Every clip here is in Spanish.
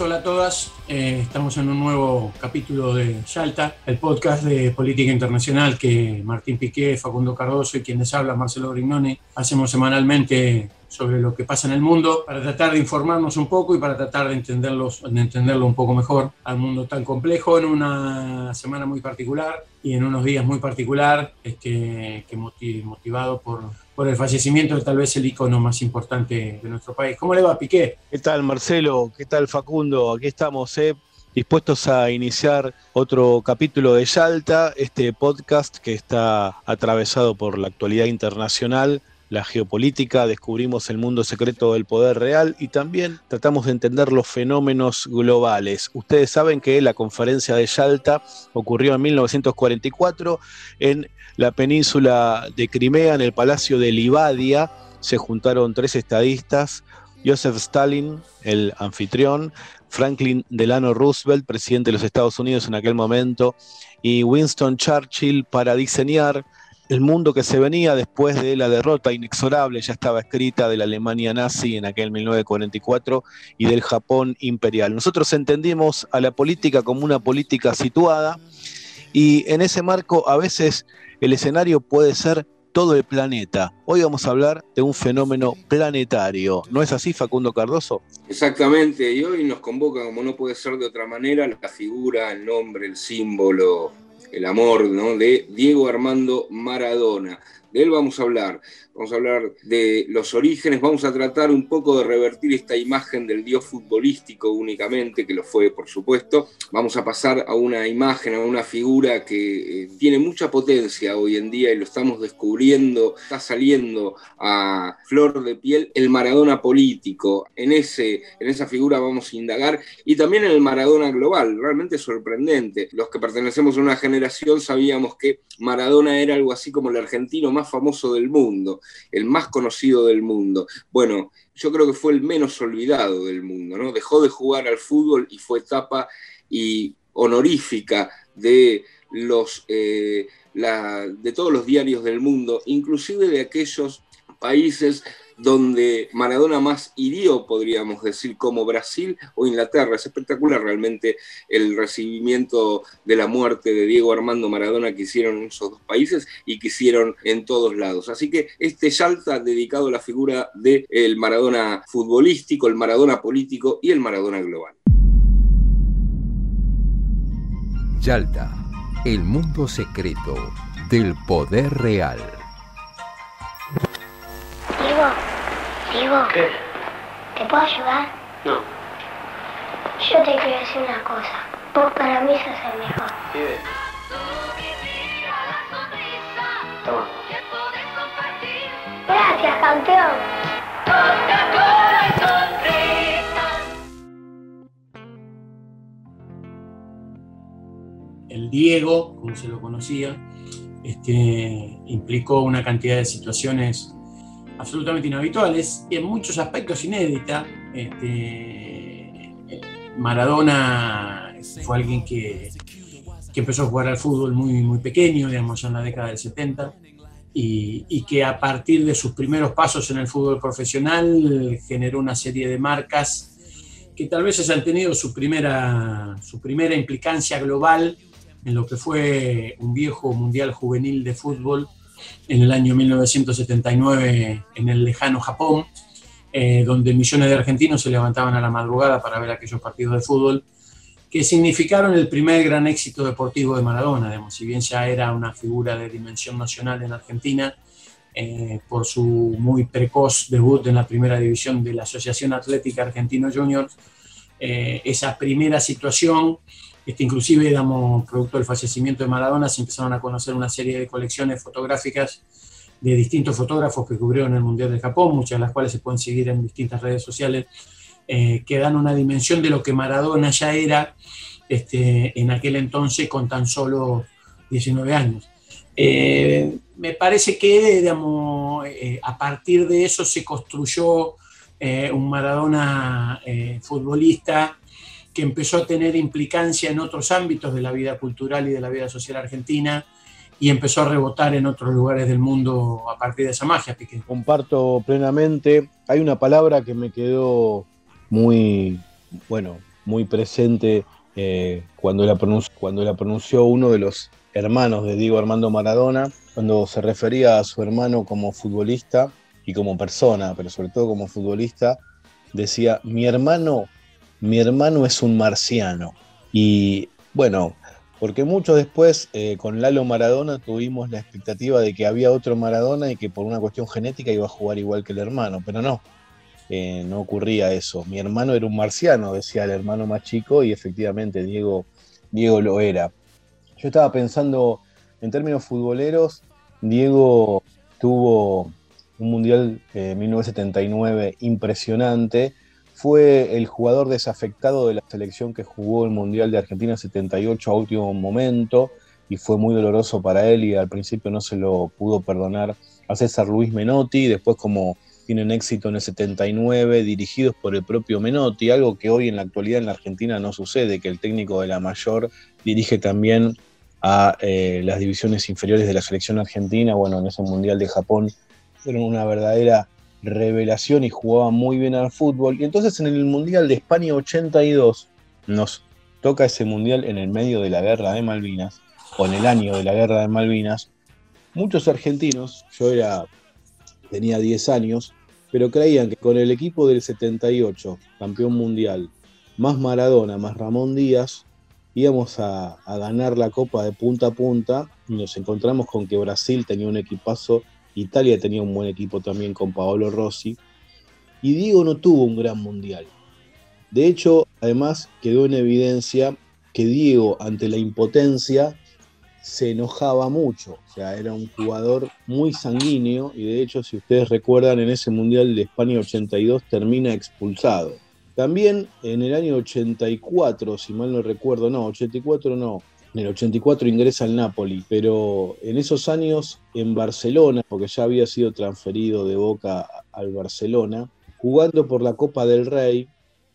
Hola a todas. Eh, estamos en un nuevo capítulo de Yalta, el podcast de política internacional que Martín Piqué, Facundo Cardoso y quien les habla, Marcelo Brignone, hacemos semanalmente sobre lo que pasa en el mundo para tratar de informarnos un poco y para tratar de, entenderlos, de entenderlo un poco mejor al mundo tan complejo en una semana muy particular y en unos días muy particular este, que moti- motivado por, por el fallecimiento de tal vez el icono más importante de nuestro país. ¿Cómo le va, Piqué? ¿Qué tal Marcelo? ¿Qué tal Facundo? Aquí estamos, dispuestos a iniciar otro capítulo de Yalta, este podcast que está atravesado por la actualidad internacional, la geopolítica, descubrimos el mundo secreto del poder real y también tratamos de entender los fenómenos globales. Ustedes saben que la conferencia de Yalta ocurrió en 1944 en la península de Crimea, en el Palacio de Livadia. Se juntaron tres estadistas, Joseph Stalin, el anfitrión, Franklin Delano Roosevelt, presidente de los Estados Unidos en aquel momento, y Winston Churchill para diseñar el mundo que se venía después de la derrota inexorable, ya estaba escrita, de la Alemania nazi en aquel 1944 y del Japón imperial. Nosotros entendimos a la política como una política situada y en ese marco a veces el escenario puede ser todo el planeta. Hoy vamos a hablar de un fenómeno planetario. ¿No es así, Facundo Cardoso? Exactamente, y hoy nos convoca, como no puede ser de otra manera, la figura, el nombre, el símbolo, el amor ¿no? de Diego Armando Maradona. De él vamos a hablar, vamos a hablar de los orígenes, vamos a tratar un poco de revertir esta imagen del dios futbolístico únicamente, que lo fue por supuesto. Vamos a pasar a una imagen, a una figura que eh, tiene mucha potencia hoy en día y lo estamos descubriendo, está saliendo a flor de piel el Maradona político. En, ese, en esa figura vamos a indagar y también en el Maradona global, realmente sorprendente. Los que pertenecemos a una generación sabíamos que Maradona era algo así como el argentino más famoso del mundo, el más conocido del mundo. Bueno, yo creo que fue el menos olvidado del mundo, ¿no? Dejó de jugar al fútbol y fue etapa y honorífica de los eh, la, de todos los diarios del mundo, inclusive de aquellos países donde Maradona más hirió, podríamos decir, como Brasil o Inglaterra. Es espectacular realmente el recibimiento de la muerte de Diego Armando Maradona que hicieron en esos dos países y que hicieron en todos lados. Así que este Yalta dedicado a la figura del Maradona futbolístico, el Maradona político y el Maradona global. Yalta, el mundo secreto del poder real. Diego, Diego, ¿Qué? ¿te puedo ayudar? No. Yo te quiero decir una cosa. Vos para mí sos el mejor. Pibe. Toma. Gracias, campeón. el Diego, como se lo conocía, este, implicó una cantidad de situaciones absolutamente inhabituales y en muchos aspectos inédita. Este, Maradona fue alguien que, que empezó a jugar al fútbol muy, muy pequeño, digamos, en la década del 70, y, y que a partir de sus primeros pasos en el fútbol profesional generó una serie de marcas que tal vez hayan tenido su primera, su primera implicancia global en lo que fue un viejo mundial juvenil de fútbol en el año 1979 en el lejano Japón, eh, donde millones de argentinos se levantaban a la madrugada para ver aquellos partidos de fútbol que significaron el primer gran éxito deportivo de Maradona. Digamos, si bien ya era una figura de dimensión nacional en Argentina, eh, por su muy precoz debut en la primera división de la Asociación Atlética Argentino Juniors, eh, esa primera situación este, inclusive, digamos, producto del fallecimiento de Maradona, se empezaron a conocer una serie de colecciones fotográficas de distintos fotógrafos que cubrieron el Mundial de Japón, muchas de las cuales se pueden seguir en distintas redes sociales, eh, que dan una dimensión de lo que Maradona ya era este, en aquel entonces con tan solo 19 años. Eh, me parece que digamos, eh, a partir de eso se construyó un Maradona futbolista que empezó a tener implicancia en otros ámbitos de la vida cultural y de la vida social argentina y empezó a rebotar en otros lugares del mundo a partir de esa magia, Piqué. Comparto plenamente. Hay una palabra que me quedó muy, bueno, muy presente eh, cuando, la cuando la pronunció uno de los hermanos de Diego Armando Maradona, cuando se refería a su hermano como futbolista y como persona, pero sobre todo como futbolista, decía, mi hermano mi hermano es un marciano. Y bueno, porque mucho después eh, con Lalo Maradona tuvimos la expectativa de que había otro Maradona y que por una cuestión genética iba a jugar igual que el hermano, pero no, eh, no ocurría eso. Mi hermano era un marciano, decía el hermano más chico, y efectivamente Diego, Diego lo era. Yo estaba pensando en términos futboleros, Diego tuvo un Mundial eh, 1979 impresionante fue el jugador desafectado de la selección que jugó el Mundial de Argentina 78 a último momento y fue muy doloroso para él y al principio no se lo pudo perdonar a César Luis Menotti, después como tienen éxito en el 79 dirigidos por el propio Menotti, algo que hoy en la actualidad en la Argentina no sucede, que el técnico de la mayor dirige también a eh, las divisiones inferiores de la selección argentina, bueno, en ese Mundial de Japón fueron una verdadera revelación y jugaba muy bien al fútbol. Y entonces en el Mundial de España 82 nos toca ese Mundial en el medio de la guerra de Malvinas, o en el año de la guerra de Malvinas. Muchos argentinos, yo era, tenía 10 años, pero creían que con el equipo del 78, campeón mundial, más Maradona, más Ramón Díaz, íbamos a, a ganar la copa de punta a punta. Y nos encontramos con que Brasil tenía un equipazo Italia tenía un buen equipo también con Paolo Rossi. Y Diego no tuvo un gran mundial. De hecho, además quedó en evidencia que Diego, ante la impotencia, se enojaba mucho. O sea, era un jugador muy sanguíneo y de hecho, si ustedes recuerdan, en ese Mundial de España 82 termina expulsado. También en el año 84, si mal no recuerdo, no, 84 no, en el 84 ingresa al Napoli, pero en esos años en Barcelona, porque ya había sido transferido de Boca al Barcelona, jugando por la Copa del Rey,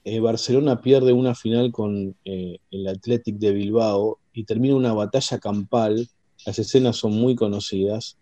eh, Barcelona pierde una final con eh, el Athletic de Bilbao y termina una batalla campal. Las escenas son muy conocidas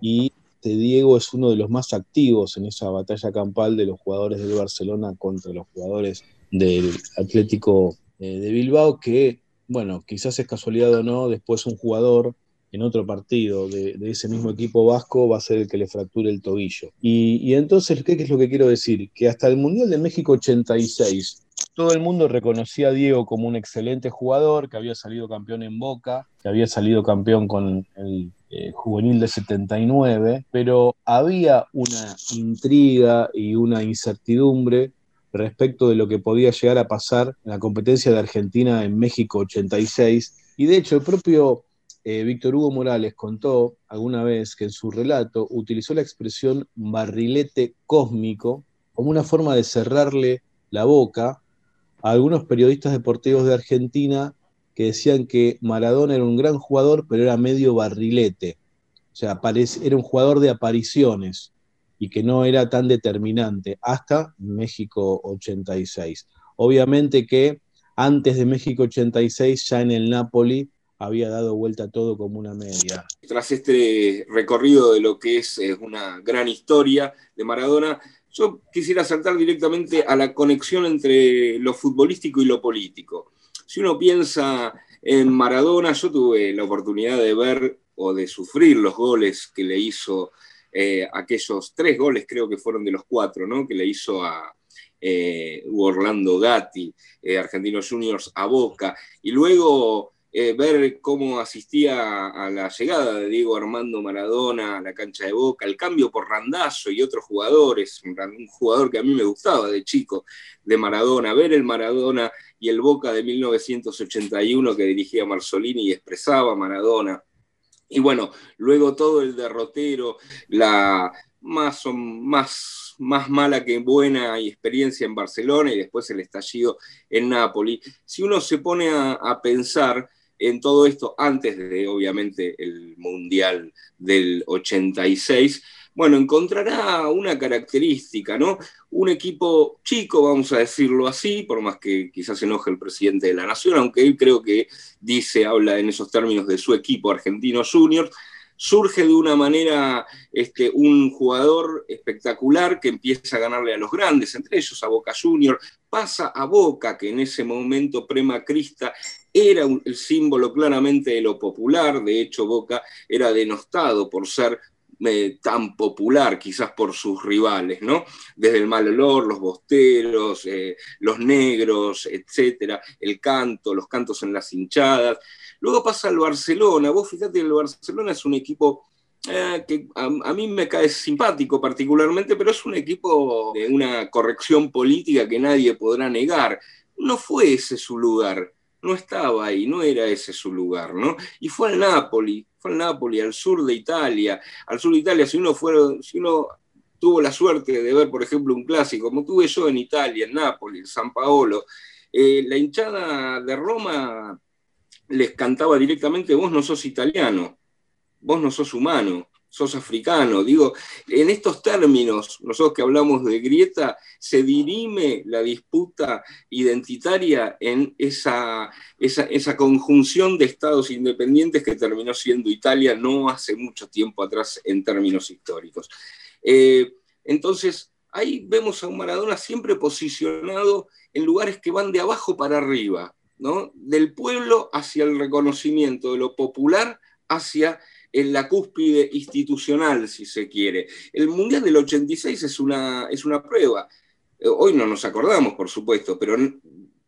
y este Diego es uno de los más activos en esa batalla campal de los jugadores del Barcelona contra los jugadores del Atlético eh, de Bilbao que bueno, quizás es casualidad o no, después un jugador en otro partido de, ese mismo equipo vasco va a ser el que le fracture el tobillo. Y, entonces, ¿qué, es lo que quiero decir? Que hasta el Mundial de México 86, todo el mundo reconocía a Diego como un excelente jugador, que había salido campeón en Boca, que había salido campeón con el eh, juvenil de 79, pero había una intriga y una incertidumbre respecto de lo que podía llegar a pasar en la competencia de Argentina en México 86. Y de hecho, el propio eh, Víctor Hugo Morales contó alguna vez que en su relato utilizó la expresión barrilete cósmico como una forma de cerrarle la boca a algunos periodistas deportivos de Argentina que decían que Maradona era un gran jugador, pero era medio barrilete. O sea, era un jugador de apariciones y que no era tan determinante hasta México 86. Obviamente que antes de México 86, ya en el Napoli, había dado vuelta todo como una media. Tras este recorrido de lo que es una gran historia de Maradona, yo quisiera saltar directamente a la conexión entre lo futbolístico y lo político. Si uno piensa en Maradona, yo tuve la oportunidad de ver o de sufrir los goles que le hizo eh, aquellos tres goles, creo que fueron de los cuatro, ¿no? que le hizo a eh, Orlando Gatti, eh, Argentinos Juniors a Boca, y luego ver cómo asistía a la llegada de Diego Armando Maradona a la cancha de Boca, el cambio por Randazo y otros jugadores, un jugador que a mí me gustaba de chico, de Maradona, ver el Maradona y el Boca de 1981 que dirigía Marzolini y expresaba Maradona Y bueno, luego todo el derrotero, la más, más, más mala que buena experiencia en Barcelona y después el estallido en Nápoles. Si uno se pone a, a pensar en todo esto antes de, obviamente, el Mundial del 86, bueno, encontrará una característica, ¿no? Un equipo chico, vamos a decirlo así, por más que quizás se enoje el presidente de la Nación, aunque él creo que dice, habla en esos términos de su equipo argentino junior, surge de una manera este, un jugador espectacular que empieza a ganarle a los grandes, entre ellos a Boca Junior, pasa a Boca, que en ese momento premacrista era el símbolo claramente de lo popular, de hecho Boca era denostado por ser eh, tan popular, quizás por sus rivales, ¿no? Desde el mal olor, los bosteros, eh, los negros, etcétera, el canto, los cantos en las hinchadas. Luego pasa al Barcelona. Vos fíjate, el Barcelona es un equipo eh, que a, a, mí me cae simpático particularmente, pero es un equipo de una corrección política que nadie podrá negar. No fue ese su lugar no estaba ahí, no era ese su lugar, ¿no? Y fue al Napoli, fue al Napoli, al sur de Italia. Al sur de Italia, si uno, si uno tuvo la suerte de ver, por ejemplo, un clásico, como tuve yo en Italia, en Nápoles, en San Paolo, eh, la hinchada de Roma les cantaba directamente, vos no sos italiano, vos no sos humano, sos africano. Digo, en estos términos, nosotros que hablamos de grieta, se dirime la disputa identitaria en esa, esa, esa, conjunción de estados independientes que terminó siendo Italia no hace mucho tiempo atrás en términos históricos. Eh, entonces, ahí vemos a un Maradona siempre posicionado en lugares que van de abajo para arriba, ¿no? Del pueblo hacia el reconocimiento de lo popular hacia en la cúspide institucional, si se quiere. El Mundial del 86 es una, es una prueba. Eh, hoy no nos acordamos, por supuesto, pero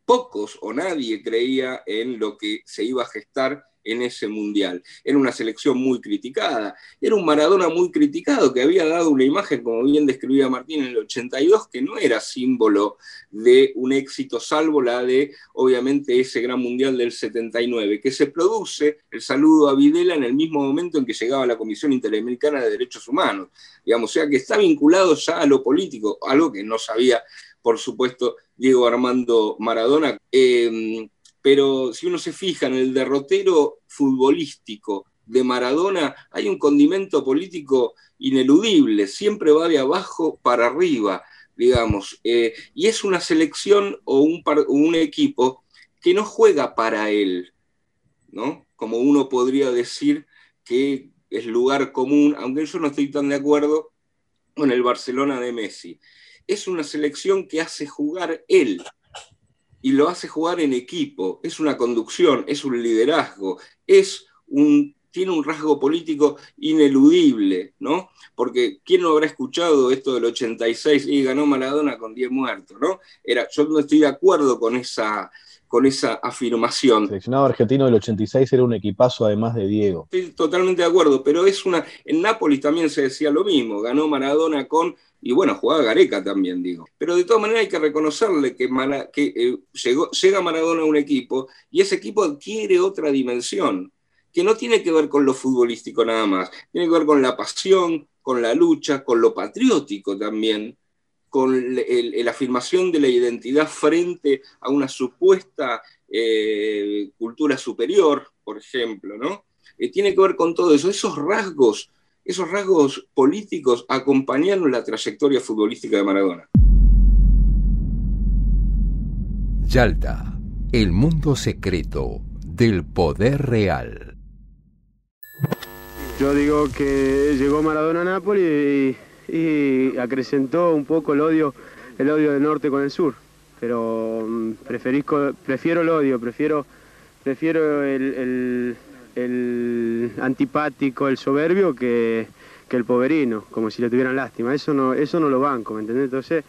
pocos o nadie creía en lo que se iba a gestar en ese mundial. Era una selección muy criticada, era un Maradona muy criticado que había dado una imagen, como bien describía Martín en el 82, que no era símbolo de un éxito, salvo la de, obviamente, ese gran mundial del 79, que se produce el saludo a Videla en el mismo momento en que llegaba la Comisión Interamericana de Derechos Humanos. Digamos, o sea que está vinculado ya a lo político, algo que no sabía, por supuesto, Diego Armando Maradona. Eh, pero si uno se fija en el derrotero futbolístico de Maradona, hay un condimento político ineludible, siempre va de abajo para arriba, digamos, eh, y es una selección o un, un equipo que no juega para él, ¿no? Como uno podría decir que es lugar común, aunque yo no estoy tan de acuerdo con el Barcelona de Messi. Es una selección que hace jugar él, y lo hace jugar en equipo, es una conducción, es un liderazgo, es tiene un rasgo político ineludible, ¿no? Porque ¿quién no habrá escuchado esto del 86 y ganó Maradona con 10 muertos, ¿no? Era, yo no estoy de acuerdo con esa, con esa afirmación. El seleccionado argentino del 86 era un equipazo además de Diego. Estoy totalmente de acuerdo, pero es una. En Nápoles también se decía lo mismo, ganó Maradona con y bueno, jugaba Gareca también, digo. Pero de todas maneras hay que reconocerle que, que eh, llegó, llega Maradona a un equipo y ese equipo adquiere otra dimensión, que no tiene que ver con lo futbolístico nada más, tiene que ver con la pasión, con la lucha, con lo patriótico también, con la afirmación de la identidad frente a una supuesta eh, cultura superior, por ejemplo, ¿no? Eh, tiene que ver con todo eso, esos rasgos esos rasgos políticos acompañaron la trayectoria futbolística de Maradona. Yalta, el mundo secreto del poder real. Yo digo que llegó Maradona a Nápoles y, acrecentó un poco el odio, el odio del norte con el sur. Pero mm, prefiero el odio, prefiero, prefiero el antipático, el soberbio que, el poverino, como si le tuvieran lástima. Eso no, eso no lo banco, ¿me entendés? Entonces,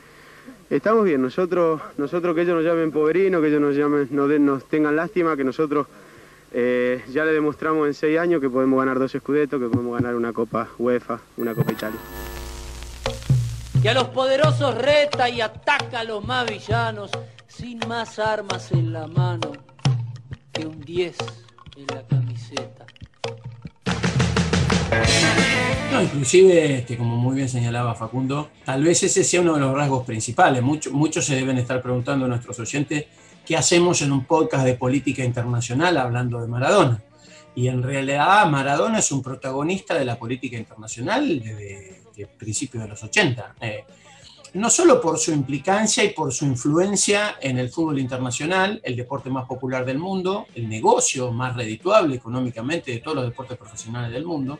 estamos bien, nosotros, nosotros que ellos nos llamen poverino, que ellos nos, llamen, nos, tengan lástima, que nosotros eh, ya le demostramos en seis años que podemos ganar dos escudetos, que podemos ganar una Copa UEFA, una Copa Italia. Que a los poderosos reta y ataca a los más villanos, sin más armas en la mano que un 10 en la camiseta. No, inclusive, este, como muy bien señalaba Facundo, tal vez ese sea uno de los rasgos principales. Muchos, muchos se deben estar preguntando a nuestros oyentes qué hacemos en un podcast de política internacional hablando de Maradona. Y en realidad Maradona es un protagonista de la política internacional desde, el principios de los 80. Eh, no solo por su implicancia y por su influencia en el fútbol internacional, el deporte más popular del mundo, el negocio más redituable económicamente de todos los deportes profesionales del mundo,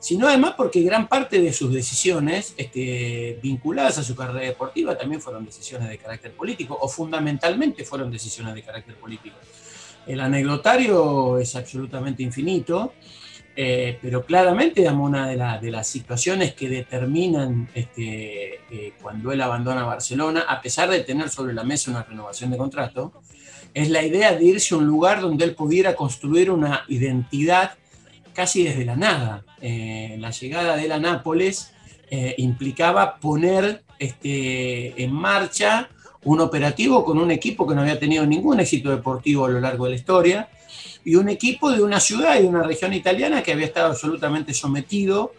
sino además porque gran parte de sus decisiones este, vinculadas a su carrera deportiva también fueron decisiones de carácter político, o fundamentalmente fueron decisiones de carácter político. El anecdotario es absolutamente infinito, eh, pero claramente, digamos, una de, las situaciones que determinan este, eh, cuando él abandona Barcelona, a pesar de tener sobre la mesa una renovación de contrato, es la idea de irse a un lugar donde él pudiera construir una identidad casi desde la nada. Eh, la llegada de él a Nápoles implicaba poner este, en marcha un operativo con un equipo que no había tenido ningún éxito deportivo a lo largo de la historia y un equipo de una ciudad y de una región italiana que había estado absolutamente sometido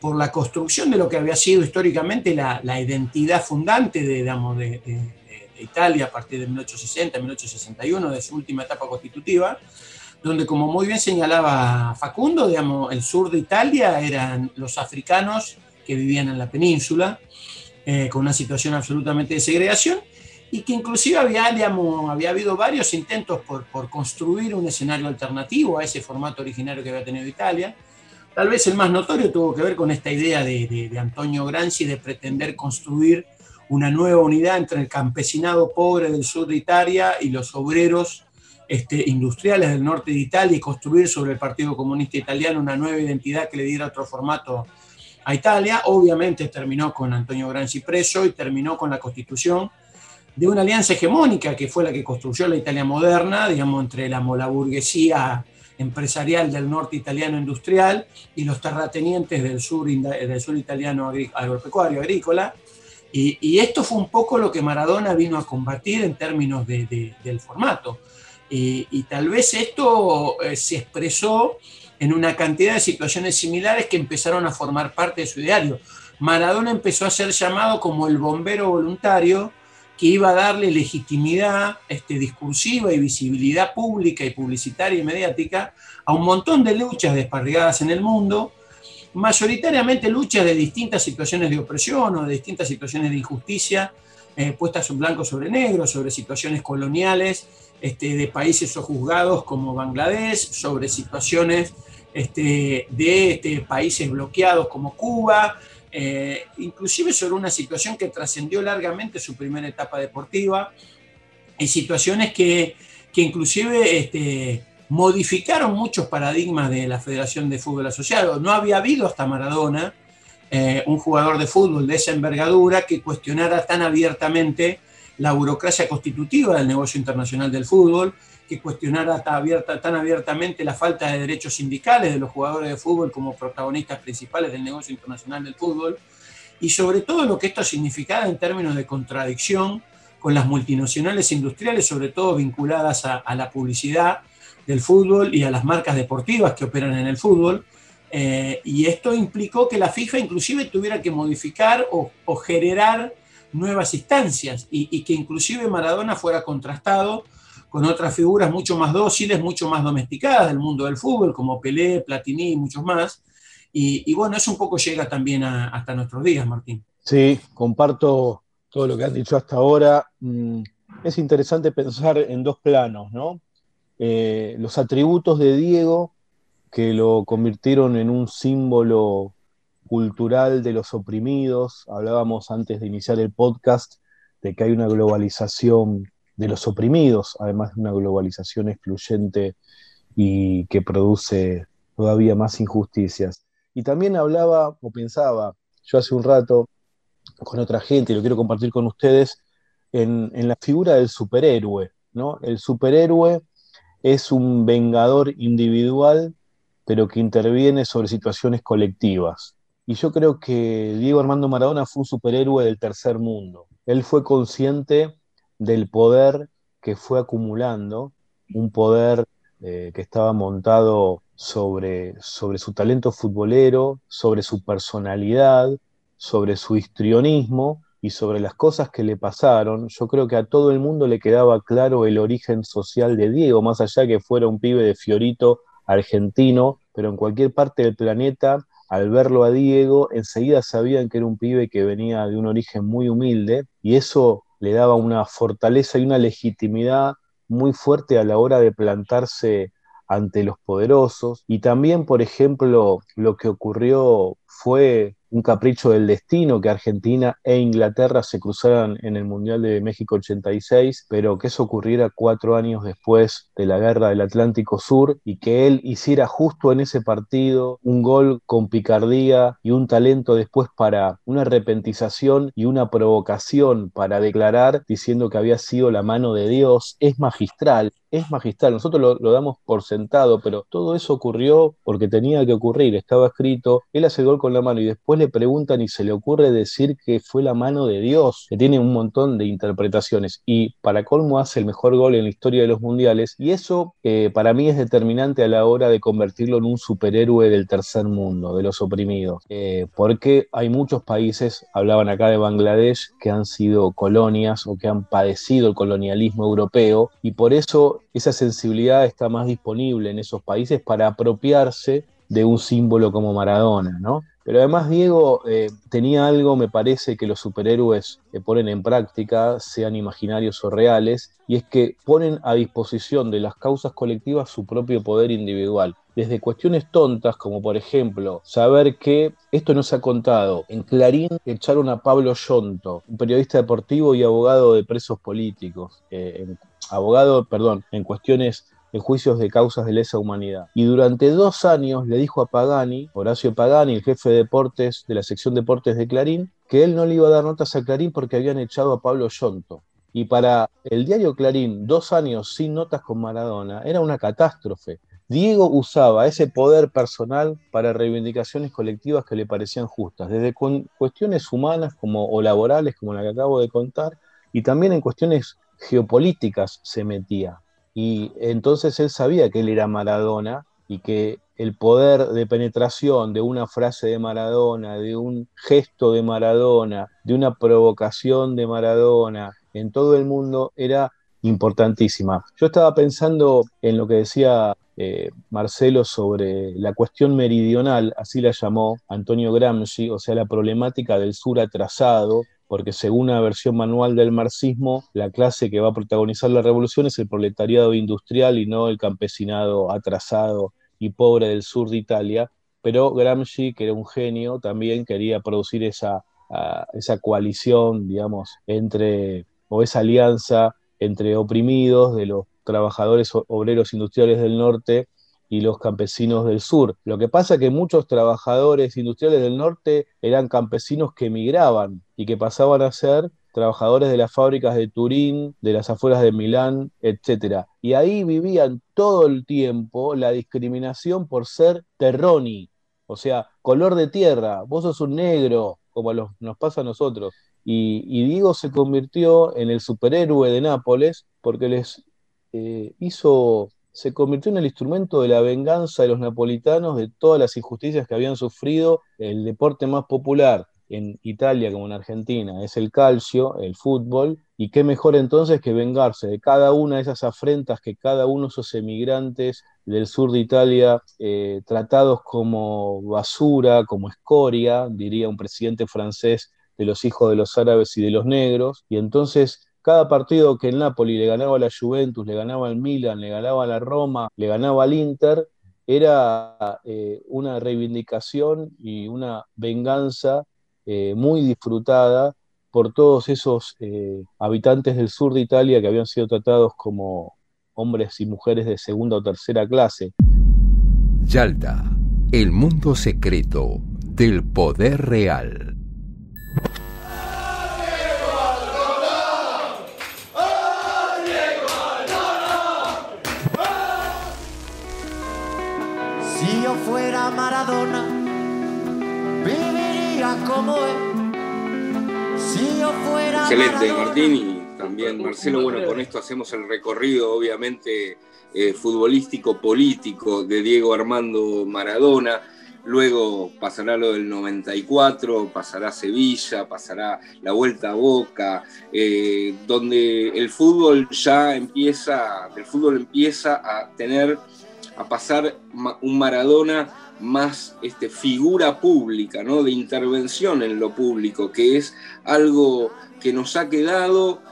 por la construcción de lo que había sido históricamente la, identidad fundante de, digamos, de, Italia a partir de 1860, 1861, de su última etapa constitutiva, donde como muy bien señalaba Facundo, digamos, el sur de Italia eran los africanos que vivían en la península, eh, con una situación absolutamente de segregación, y que inclusive había, había habido varios intentos por, por, construir un escenario alternativo a ese formato originario que había tenido Italia. Tal vez el más notorio tuvo que ver con esta idea de, de, Antonio Gramsci de pretender construir una nueva unidad entre el campesinado pobre del sur de Italia y los obreros este, industriales del norte de Italia y construir sobre el Partido Comunista Italiano una nueva identidad que le diera otro formato a Italia. Obviamente terminó con Antonio Gramsci preso y terminó con la constitución de una alianza hegemónica que fue la que construyó la Italia moderna, digamos, entre la, la burguesía empresarial del norte italiano industrial y los terratenientes del sur, del sur italiano agropecuario, agrícola. Y, esto fue un poco lo que Maradona vino a combatir en términos del formato. Y, tal vez esto eh, se expresó en una cantidad de situaciones similares que empezaron a formar parte de su ideario. Maradona empezó a ser llamado como el bombero voluntario, que iba a darle legitimidad este, discursiva y visibilidad pública y publicitaria y mediática a un montón de luchas desparrigadas en el mundo, mayoritariamente luchas de distintas situaciones de opresión o de distintas situaciones de injusticia, eh, puestas en blanco sobre negro, sobre situaciones coloniales este, de países sojuzgados como Bangladesh, sobre situaciones este, de este, países bloqueados como Cuba, eh, inclusive sobre una situación que trascendió largamente su primera etapa deportiva, y situaciones que, que inclusive este, modificaron muchos paradigmas de la Federación de Fútbol Asociado. No había habido hasta Maradona eh, un jugador de fútbol de esa envergadura que cuestionara tan abiertamente la burocracia constitutiva del negocio internacional del fútbol, que cuestionara tan, abierta, tan abiertamente la falta de derechos sindicales de los jugadores de fútbol como protagonistas principales del negocio internacional del fútbol, y sobre todo lo que esto significaba en términos de contradicción con las multinacionales industriales, sobre todo vinculadas a, la publicidad del fútbol y a las marcas deportivas que operan en el fútbol. Eh, y esto implicó que la FIFA inclusive tuviera que modificar o, generar nuevas instancias y, y, que inclusive Maradona fuera contrastado con otras figuras mucho más dóciles, mucho más domesticadas del mundo del fútbol, como Pelé, Platini y muchos más. Y, bueno, eso un poco llega también hasta nuestros días, Martín. Sí, comparto todo lo que han dicho hasta ahora. Mm, es interesante pensar en dos planos, ¿no? Eh, los atributos de Diego, que lo convirtieron en un símbolo cultural de los oprimidos. Hablábamos antes de iniciar el podcast de que hay una globalización de los oprimidos, además de una globalización excluyente y que produce todavía más injusticias. Y también hablaba o pensaba, yo hace un rato, con otra gente, y lo quiero compartir con ustedes, en, la figura del superhéroe. ¿no? El superhéroe es un vengador individual, pero que interviene sobre situaciones colectivas. Y yo creo que Diego Armando Maradona fue un superhéroe del tercer mundo. Él fue consciente del poder que fue acumulando, un poder eh, que estaba montado sobre, sobre su talento futbolero, sobre su personalidad, sobre su histrionismo y sobre las cosas que le pasaron, yo creo que a todo el mundo le quedaba claro el origen social de Diego, más allá que fuera un pibe de Fiorito argentino, pero en cualquier parte del planeta, al verlo a Diego, enseguida sabían que era un pibe que venía de un origen muy humilde y eso le daba una fortaleza y una legitimidad muy fuerte a la hora de plantarse ante los poderosos. Y también, por ejemplo, lo que ocurrió fue un capricho del destino que Argentina e Inglaterra se cruzaran en el Mundial de México 86, pero que eso ocurriera cuatro años después de la guerra del Atlántico Sur y que él hiciera justo en ese partido un gol con picardía y un talento después para una repentización y una provocación para declarar diciendo que había sido la mano de Dios, es magistral es magistral. Nosotros lo, damos por sentado, pero todo eso ocurrió porque tenía que ocurrir. Estaba escrito, él hace gol con la mano y después le preguntan y se le ocurre decir que fue la mano de Dios, que tiene un montón de interpretaciones. Y para colmo hace el mejor gol en la historia de los mundiales. Y eso eh, para mí es determinante a la hora de convertirlo en un superhéroe del tercer mundo, de los oprimidos. Eh, porque hay muchos países, hablaban acá de Bangladesh, que han sido colonias o que han padecido el colonialismo europeo y por eso esa sensibilidad está más disponible en esos países para apropiarse de un símbolo como Maradona, ¿no? Pero además Diego eh, tenía algo, me parece, que los superhéroes ponen en práctica, sean imaginarios o reales, y es que ponen a disposición de las causas colectivas su propio poder individual. Desde cuestiones tontas, como por ejemplo saber que esto no se ha contado. En Clarín echaron a Pablo Yonto, un periodista deportivo y abogado de presos políticos, eh, abogado, perdón, en cuestiones en juicios de causas de lesa humanidad. Y durante dos años le dijo a Pagani, Horacio Pagani, el jefe de deportes de la sección deportes de Clarín, que él no le iba a dar notas a Clarín porque habían echado a Pablo Yonto. Y para el diario Clarín, dos años sin notas con Maradona era una catástrofe. Diego usaba ese poder personal para reivindicaciones colectivas que le parecían justas, desde cuestiones humanas como, o laborales, como la que acabo de contar, y también en cuestiones geopolíticas se metía. Y entonces él sabía que él era Maradona y que el poder de penetración de una frase de Maradona, de un gesto de Maradona, de una provocación de Maradona en todo el mundo era importantísima. Yo estaba pensando en lo que decía eh, Marcelo sobre la cuestión meridional, así la llamó Antonio Gramsci, o sea, la problemática del sur atrasado, porque según una versión manual del marxismo, la clase que va a protagonizar la revolución es el proletariado industrial y no el campesinado atrasado y pobre del sur de Italia, pero Gramsci, que era un genio, también quería producir esa, ah, esa coalición, digamos, entre, o esa alianza entre oprimidos de los trabajadores obreros industriales del norte y los campesinos del sur. Lo que pasa es que muchos trabajadores industriales del norte eran campesinos que emigraban y que pasaban a ser trabajadores de las fábricas de Turín, de las afueras de Milán, etc. Y ahí vivían todo el tiempo la discriminación por ser terroni, o sea, color de tierra, vos sos un negro, como nos pasa a nosotros. Y, Diego se convirtió en el superhéroe de Nápoles porque les eh, hizo, se convirtió en el instrumento de la venganza de los napolitanos de todas las injusticias que habían sufrido. El deporte más popular en Italia como en Argentina es el calcio, el fútbol, y qué mejor entonces que vengarse de cada una de esas afrentas que cada uno de esos emigrantes del sur de Italia, eh, tratados como basura, como escoria, diría un presidente francés de los hijos de los árabes y de los negros, y entonces cada partido que el Napoli le ganaba a la Juventus, le ganaba al Milan, le ganaba a la Roma, le ganaba al Inter, era eh, una reivindicación y una venganza eh, muy disfrutada por todos esos eh, habitantes del sur de Italia que habían sido tratados como hombres y mujeres de segunda o tercera clase. Yalta, el mundo secreto del poder real. Si yo fuera Maradona, viviría como él. Si yo fuera Excelente, Martín. también. Marcelo, bueno, con esto hacemos el recorrido, obviamente, eh, futbolístico, político de Diego Armando Maradona. Luego pasará lo del 94, pasará Sevilla, pasará la vuelta a Boca, eh, donde el fútbol ya empieza, el fútbol empieza a tener, a pasar un Maradona más este, figura pública, ¿no? de intervención en lo público, que es algo que nos ha quedado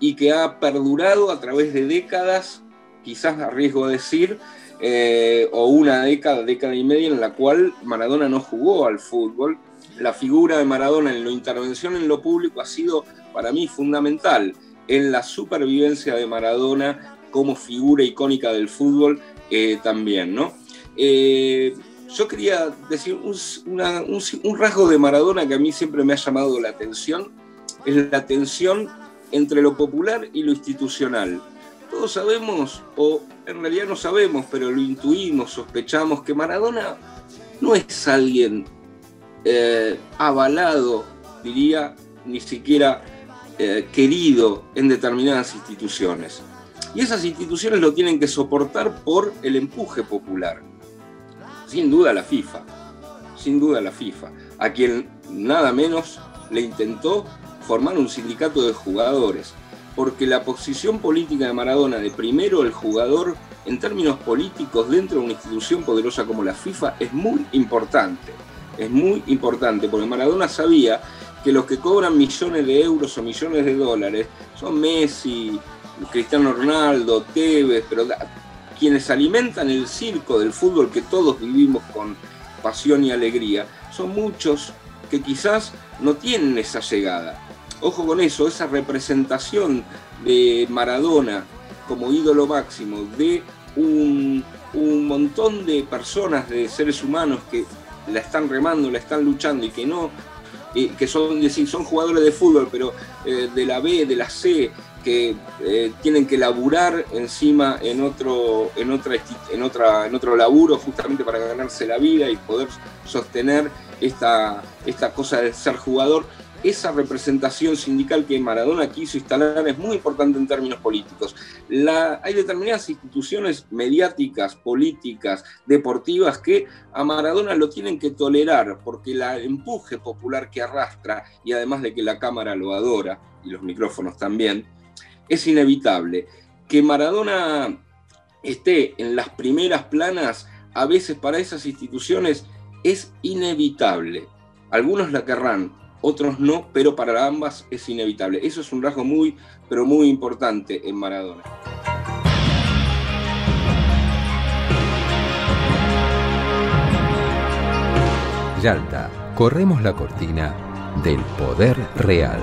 y que ha perdurado a través de décadas, quizás a riesgo de decir, eh, o una década, década y media en la cual Maradona no jugó al fútbol. La figura de Maradona en la intervención en lo público ha sido para mí fundamental en la supervivencia de Maradona como figura icónica del fútbol eh, también, ¿no? Eh, yo quería decir un, rasgo de Maradona que a mí siempre me ha llamado la atención, es la tensión entre lo popular y lo institucional. Todos sabemos, o en realidad no sabemos, pero lo intuimos, sospechamos, que Maradona no es alguien eh, avalado, diría, ni siquiera querido en determinadas instituciones. Y esas instituciones lo tienen que soportar por el empuje popular. Sin duda la FIFA, sin duda la FIFA, a quien nada menos le intentó formar un sindicato de jugadores, porque la posición política de Maradona de primero el jugador en términos políticos dentro de una institución poderosa como la FIFA es muy importante, es muy importante, porque Maradona sabía que los que cobran millones de euros o millones de dólares son Messi, Cristiano Ronaldo, Tevez, pero quienes alimentan el circo del fútbol que todos vivimos con pasión y alegría, son muchos que quizás no tienen esa llegada. Ojo con eso, esa representación de Maradona como ídolo máximo, de un, montón de personas, de seres humanos que la están remando, la están luchando y que no, que son, decir, son jugadores de fútbol, pero eh, de la B, de la C, que eh, tienen que laburar encima en otro, en, otra, en, otra, en otro laburo justamente para ganarse la vida y poder sostener esta, esta cosa de ser jugador. Esa representación sindical que Maradona quiso instalar es muy importante en términos políticos. La, hay determinadas instituciones mediáticas, políticas, deportivas que a Maradona lo tienen que tolerar porque el empuje popular que arrastra y además de que la cámara lo adora y los micrófonos también, es inevitable. Que Maradona esté en las primeras planas, a veces para esas instituciones, es inevitable. Algunos la querrán, otros no, pero para ambas es inevitable. Eso es un rasgo muy, pero muy importante en Maradona. Yalta, corremos la cortina del poder real.